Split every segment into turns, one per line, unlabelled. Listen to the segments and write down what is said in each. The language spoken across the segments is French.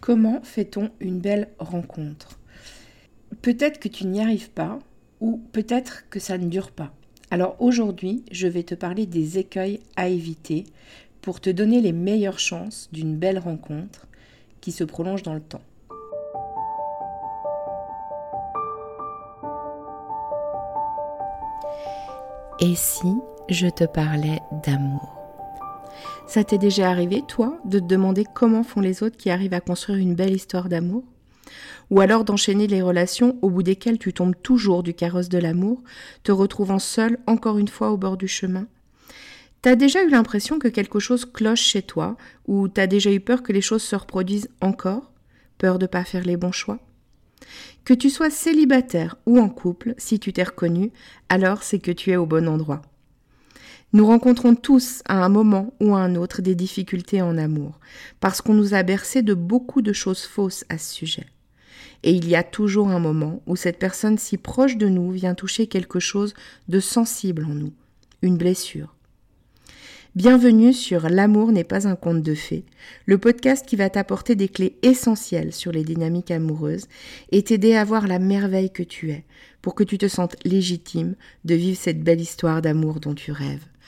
Comment fait-on une belle rencontre? Peut-être que tu n'y arrives pas ou peut-être que ça ne dure pas. Alors aujourd'hui, je vais te parler des écueils à éviter pour te donner les meilleures chances d'une belle rencontre qui se prolonge dans le temps. Et si je te parlais d'amour? Ça t'est déjà arrivé, toi, de te demander comment font les autres qui arrivent à construire une belle histoire d'amour? Ou alors d'enchaîner les relations au bout desquelles tu tombes toujours du carrosse de l'amour, te retrouvant seul encore une fois au bord du chemin? T'as déjà eu l'impression que quelque chose cloche chez toi, ou t'as déjà eu peur que les choses se reproduisent encore? Peur de pas faire les bons choix? Que tu sois célibataire ou en couple, si tu t'es reconnu, alors c'est que tu es au bon endroit. Nous rencontrons tous à un moment ou à un autre des difficultés en amour, parce qu'on nous a bercé de beaucoup de choses fausses à ce sujet. Et il y a toujours un moment où cette personne si proche de nous vient toucher quelque chose de sensible en nous, une blessure. Bienvenue sur L'amour n'est pas un conte de fées, le podcast qui va t'apporter des clés essentielles sur les dynamiques amoureuses et t'aider à voir la merveille que tu es, pour que tu te sentes légitime de vivre cette belle histoire d'amour dont tu rêves,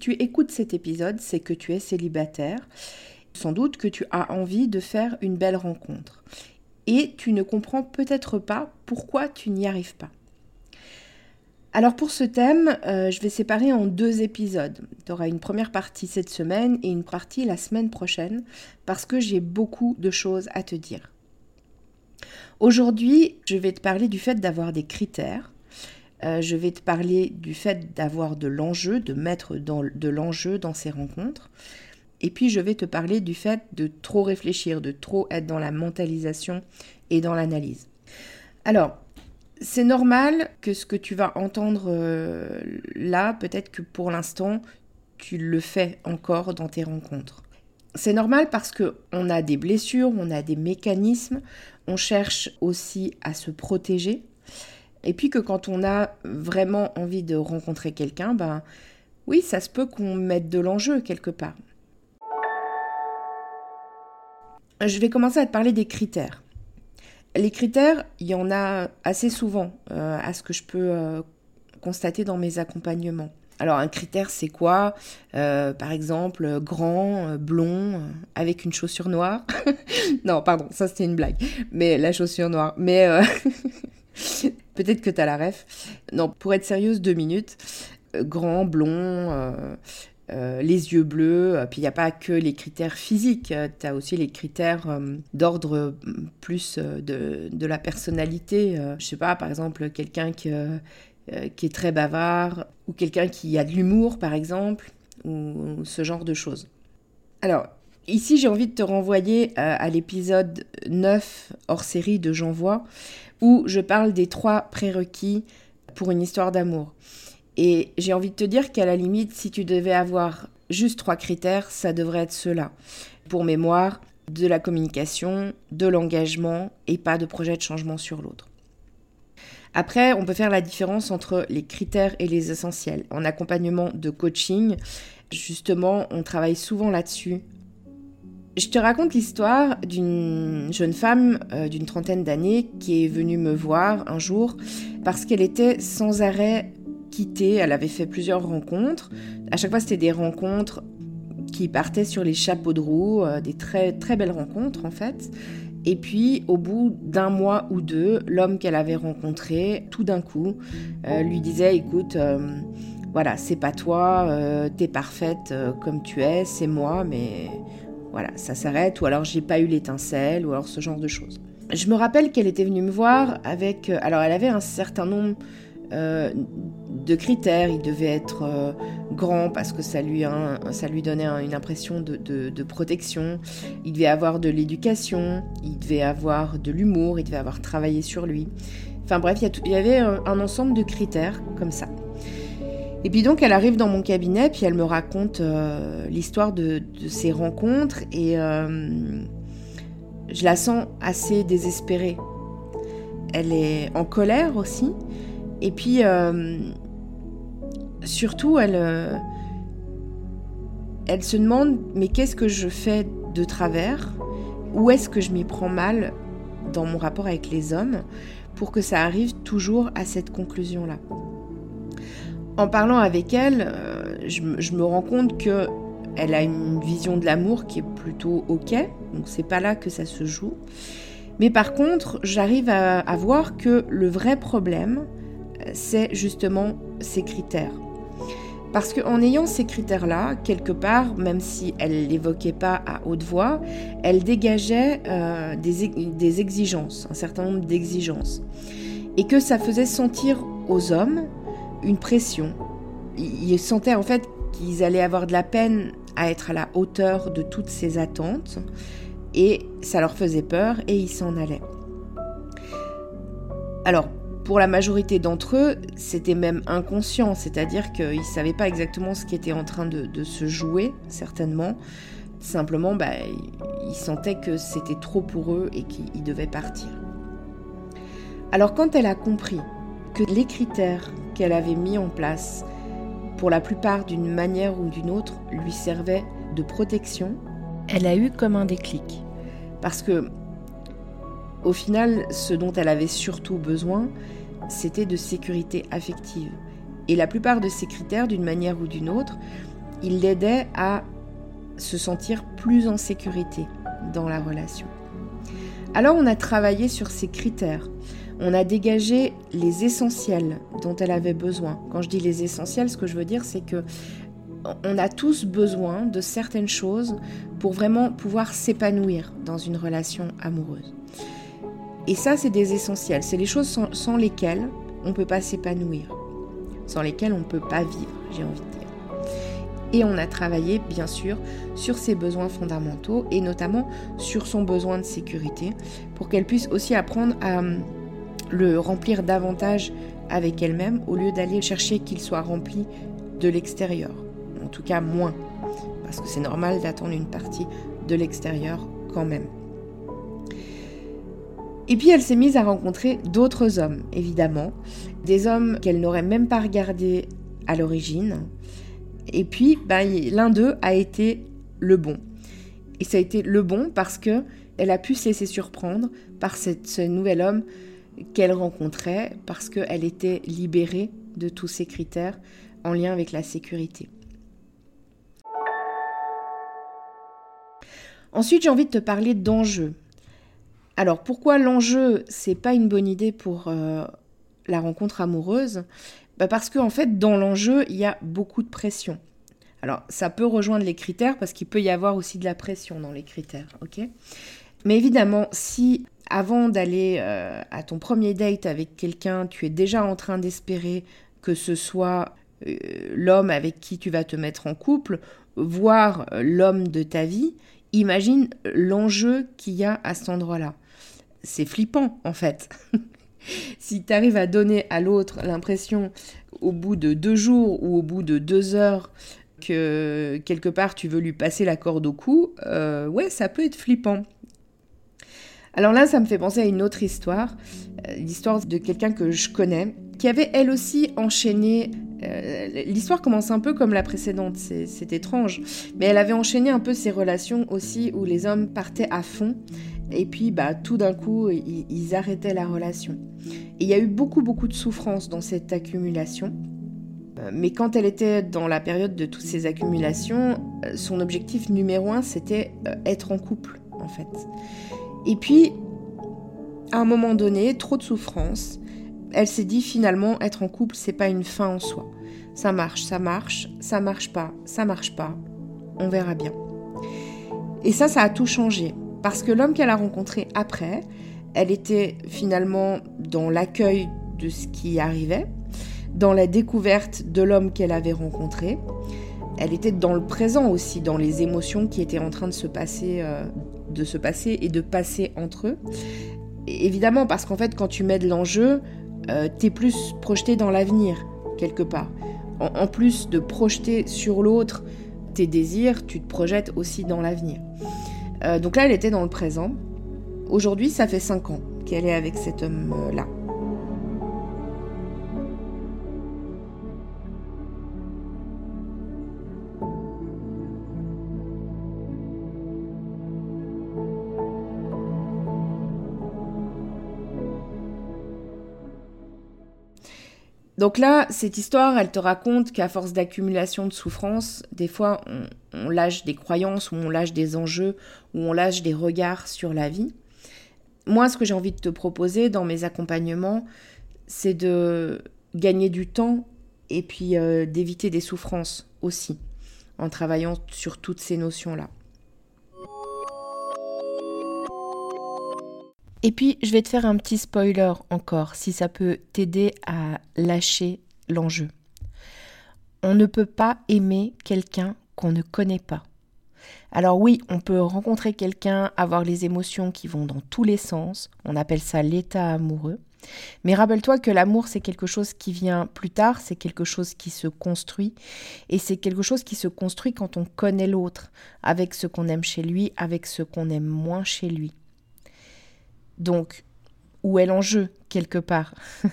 Tu écoutes cet épisode, c'est que tu es célibataire. Sans doute que tu as envie de faire une belle rencontre et tu ne comprends peut-être pas pourquoi tu n'y arrives pas. Alors pour ce thème, euh, je vais séparer en deux épisodes. Tu auras une première partie cette semaine et une partie la semaine prochaine parce que j'ai beaucoup de choses à te dire. Aujourd'hui, je vais te parler du fait d'avoir des critères. Euh, je vais te parler du fait d'avoir de l'enjeu, de mettre de l'enjeu dans ces rencontres. Et puis je vais te parler du fait de trop réfléchir, de trop être dans la mentalisation et dans l'analyse. Alors, c'est normal que ce que tu vas entendre euh, là, peut-être que pour l'instant, tu le fais encore dans tes rencontres. C'est normal parce que on a des blessures, on a des mécanismes, on cherche aussi à se protéger. Et puis que quand on a vraiment envie de rencontrer quelqu'un, ben oui, ça se peut qu'on mette de l'enjeu quelque part. je vais commencer à te parler des critères. Les critères, il y en a assez souvent euh, à ce que je peux euh, constater dans mes accompagnements. Alors un critère, c'est quoi? Euh, Par exemple, grand, blond, avec une chaussure noire? non, pardon, ça c'était une blague. Mais la chaussure noire. Mais peut-être que tu as la ref. Non, pour être sérieuse, deux minutes. Grand, blond, euh, les yeux bleus, euh, puis il n'y a pas que les critères physiques, euh, tu as aussi les critères d'ordre plus de, la personnalité. je sais pas, par exemple, quelqu'un qui, qui, est très bavard, ou quelqu'un qui a de l'humour, par exemple, ou, ce genre de choses. Alors, ici, j'ai envie de te renvoyer à l'épisode 9 hors série de J'envoie, où je parle des trois prérequis pour une histoire d'amour. Et j'ai envie de te dire qu'à la limite, si tu devais avoir juste trois critères, ça devrait être cela. Pour mémoire, de la communication, de l'engagement et pas de projet de changement sur l'autre. Après, on peut faire la différence entre les critères et les essentiels. En accompagnement de coaching, justement, on travaille souvent là-dessus. Je te raconte l'histoire d'une jeune femme euh, d'une trentaine d'années qui est venue me voir un jour parce qu'elle était sans arrêt quitté, elle avait fait plusieurs rencontres. À chaque fois, c'était des rencontres qui partaient sur les chapeaux de roue, euh, des très belles rencontres en fait. Et puis, au bout d'un mois ou deux, l'homme qu'elle avait rencontré, tout d'un coup, euh, lui disait "Écoute, voilà, c'est pas toi, t'es parfaite comme tu es, c'est moi, mais voilà, ça s'arrête." Ou alors j'ai pas eu l'étincelle, ou alors ce genre de choses. Je me rappelle qu'elle était venue me voir avec, alors elle avait un certain nombre de critères. Il devait être euh, grand parce que ça lui, ça lui donnait une impression de, protection. Il devait avoir de l'éducation, il devait avoir de l'humour, il devait avoir travaillé sur lui. Enfin bref, il y, avait un ensemble de critères comme ça. Et puis donc elle arrive dans mon cabinet, puis elle me raconte euh, l'histoire de, ses rencontres et euh, je la sens assez désespérée. Elle est en colère aussi. Et puis euh, surtout, elle, elle se demande mais qu'est-ce que je fais de travers? Où est-ce que je m'y prends mal dans mon rapport avec les hommes pour que ça arrive toujours à cette conclusion-là? En parlant avec elle, euh, je, me rends compte que elle a une vision de l'amour qui est plutôt ok, donc c'est pas là que ça se joue. Mais par contre, j'arrive à, voir que le vrai problème, c'est justement ces critères. Parce qu'en ayant ces critères-là, quelque part, même si elle l'évoquait pas à haute voix, elle dégageait euh, des exigences, un certain nombre d'exigences. Et que ça faisait sentir aux hommes une pression. Ils sentaient en fait qu'ils allaient avoir de la peine à être à la hauteur de toutes ces attentes et ça leur faisait peur et ils s'en allaient. Alors, pour la majorité d'entre eux, c'était même inconscient, c'est-à-dire qu'ils ne savaient pas exactement ce qui était en train de, se jouer, certainement. Simplement, bah, ils sentaient que c'était trop pour eux et qu'ils devaient partir. Alors quand elle a compris que les critères qu'elle avait mis en place, pour la plupart d'une manière ou d'une autre, lui servaient de protection, elle a eu comme un déclic. Parce que, au final, ce dont elle avait surtout besoin, c'était de sécurité affective. Et la plupart de ces critères, d'une manière ou d'une autre, ils l'aidaient à se sentir plus en sécurité dans la relation. Alors on a travaillé sur ces critères on a dégagé les essentiels dont elle avait besoin. Quand je dis les essentiels, ce que je veux dire, c'est que on a tous besoin de certaines choses pour vraiment pouvoir s'épanouir dans une relation amoureuse. Et ça, c'est des essentiels. C'est les choses sans, lesquelles on ne peut pas s'épanouir, sans lesquelles on ne peut pas vivre, j'ai envie de dire. Et on a travaillé, bien sûr, sur ses besoins fondamentaux et notamment sur son besoin de sécurité pour qu'elle puisse aussi apprendre à le remplir davantage avec elle-même au lieu d'aller chercher qu'il soit rempli de l'extérieur. En tout cas moins, parce que c'est normal d'attendre une partie de l'extérieur quand même. Et puis elle s'est mise à rencontrer d'autres hommes, évidemment, des hommes qu'elle n'aurait même pas regardés à l'origine. Et puis bah, l'un d'eux a été le bon. Et ça a été le bon parce que elle a pu se laisser surprendre par ce nouvel homme qu'elle rencontrait parce qu'elle était libérée de tous ces critères en lien avec la sécurité. Ensuite, j'ai envie de te parler d'enjeu. Alors, pourquoi l'enjeu, c'est pas une bonne idée pour euh, la rencontre amoureuse? Bah Parce qu'en en fait, dans l'enjeu, il y a beaucoup de pression. Alors, ça peut rejoindre les critères parce qu'il peut y avoir aussi de la pression dans les critères, Mais évidemment, si avant d'aller euh, à ton premier date avec quelqu'un, tu es déjà en train d'espérer que ce soit euh, l'homme avec qui tu vas te mettre en couple, voire euh, l'homme de ta vie, imagine l'enjeu qu'il y a à cet endroit-là. C'est flippant en fait. si tu arrives à donner à l'autre l'impression au bout de deux jours ou au bout de deux heures que quelque part tu veux lui passer la corde au cou, ouais, ça peut être flippant. Alors là, ça me fait penser à une autre histoire, euh, l'histoire de quelqu'un que je connais, qui avait elle aussi enchaîné. Euh, l'histoire commence un peu comme la précédente, c'est étrange, mais elle avait enchaîné un peu ses relations aussi où les hommes partaient à fond et puis bah, tout d'un coup ils, arrêtaient la relation. Et il y a eu beaucoup beaucoup de souffrance dans cette accumulation. Euh, mais quand elle était dans la période de toutes ces accumulations, son objectif numéro un, c'était être en couple, en fait. Et puis, à un moment donné, trop de souffrance, elle s'est dit finalement être en couple, c'est pas une fin en soi. Ça marche, ça marche, ça marche pas, ça marche pas. On verra bien. Et ça, ça a tout changé. Parce que l'homme qu'elle a rencontré après, elle était finalement dans l'accueil de ce qui arrivait, dans la découverte de l'homme qu'elle avait rencontré. Elle était dans le présent aussi, dans les émotions qui étaient en train de se passer, euh, de se passer et de passer entre eux. évidemment, parce qu'en fait, quand tu mets de l'enjeu, euh, tu es plus projeté dans l'avenir, quelque part. En, plus de projeter sur l'autre tes désirs, tu te projettes aussi dans l'avenir. Euh, donc là, elle était dans le présent. Aujourd'hui, ça fait 5 ans qu'elle est avec cet homme-là. Donc là, cette histoire, elle te raconte qu'à force d'accumulation de souffrances, des fois, on, lâche des croyances, ou on lâche des enjeux, ou on lâche des regards sur la vie. Moi, ce que j'ai envie de te proposer dans mes accompagnements, c'est de gagner du temps et puis euh, d'éviter des souffrances aussi, en travaillant sur toutes ces notions-là. Et puis, je vais te faire un petit spoiler encore, si ça peut t'aider à lâcher l'enjeu. On ne peut pas aimer quelqu'un qu'on ne connaît pas. Alors oui, on peut rencontrer quelqu'un, avoir les émotions qui vont dans tous les sens, on appelle ça l'état amoureux. Mais rappelle-toi que l'amour, c'est quelque chose qui vient plus tard, c'est quelque chose qui se construit, et c'est quelque chose qui se construit quand on connaît l'autre, avec ce qu'on aime chez lui, avec ce qu'on aime moins chez lui. Donc, où est l'enjeu quelque part?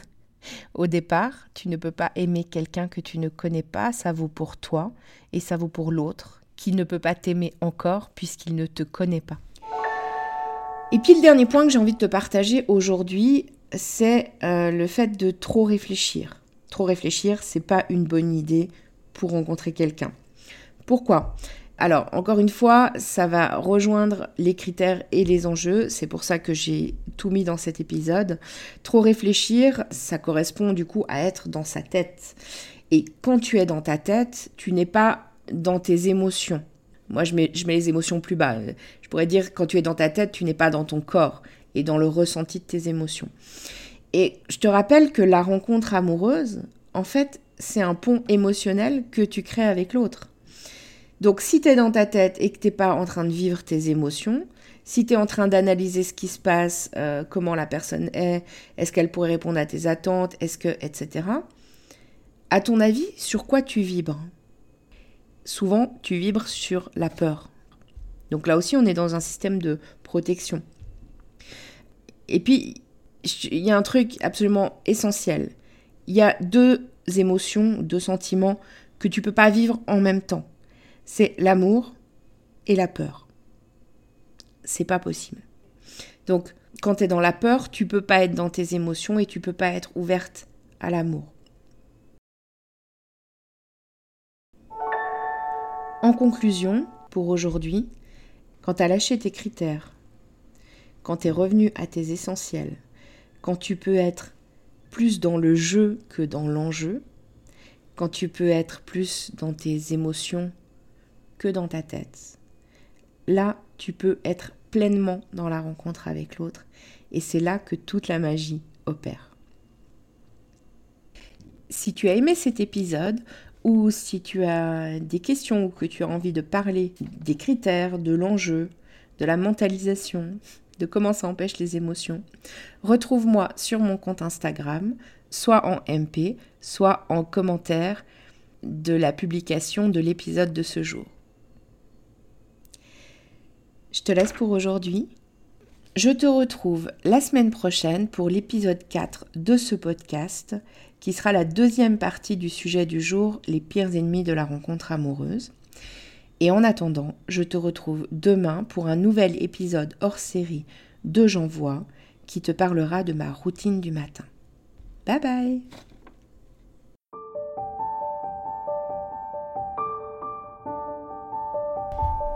Au départ, tu ne peux pas aimer quelqu'un que tu ne connais pas, ça vaut pour toi et ça vaut pour l'autre, qui ne peut pas t'aimer encore puisqu'il ne te connaît pas. Et puis le dernier point que j'ai envie de te partager aujourd'hui, c'est euh, le fait de trop réfléchir. Trop réfléchir, c'est pas une bonne idée pour rencontrer quelqu'un. Pourquoi? Alors, encore une fois, ça va rejoindre les critères et les enjeux. C'est pour ça que j'ai tout mis dans cet épisode. Trop réfléchir, ça correspond du coup à être dans sa tête. Et quand tu es dans ta tête, tu n'es pas dans tes émotions. Moi, je mets, les émotions plus bas. Je pourrais dire, quand tu es dans ta tête, tu n'es pas dans ton corps et dans le ressenti de tes émotions. Et je te rappelle que la rencontre amoureuse, en fait, c'est un pont émotionnel que tu crées avec l'autre. Donc si tu es dans ta tête et que tu n'es pas en train de vivre tes émotions, si tu es en train d'analyser ce qui se passe, euh, comment la personne est, est-ce qu'elle pourrait répondre à tes attentes, est-ce que, etc. À ton avis, sur quoi tu vibres? Souvent, tu vibres sur la peur. Donc là aussi, on est dans un système de protection. Et puis, il y a un truc absolument essentiel. Il y a deux émotions, deux sentiments que tu peux pas vivre en même temps c'est l'amour et la peur. C'est pas possible. Donc, quand tu es dans la peur, tu peux pas être dans tes émotions et tu peux pas être ouverte à l'amour. En conclusion, pour aujourd'hui, quand tu as lâché tes critères, quand tu es revenu à tes essentiels, quand tu peux être plus dans le jeu que dans l'enjeu, quand tu peux être plus dans tes émotions que dans ta tête. Là, tu peux être pleinement dans la rencontre avec l'autre et c'est là que toute la magie opère. Si tu as aimé cet épisode ou si tu as des questions ou que tu as envie de parler des critères, de l'enjeu, de la mentalisation, de comment ça empêche les émotions, retrouve-moi sur mon compte Instagram, soit en MP, soit en commentaire de la publication de l'épisode de ce jour. Te laisse pour aujourd'hui. Je te retrouve la semaine prochaine pour l'épisode 4 de ce podcast, qui sera la deuxième partie du sujet du jour, les pires ennemis de la rencontre amoureuse. Et en attendant, je te retrouve demain pour un nouvel épisode hors série de J'envoie qui te parlera de ma routine du matin. Bye bye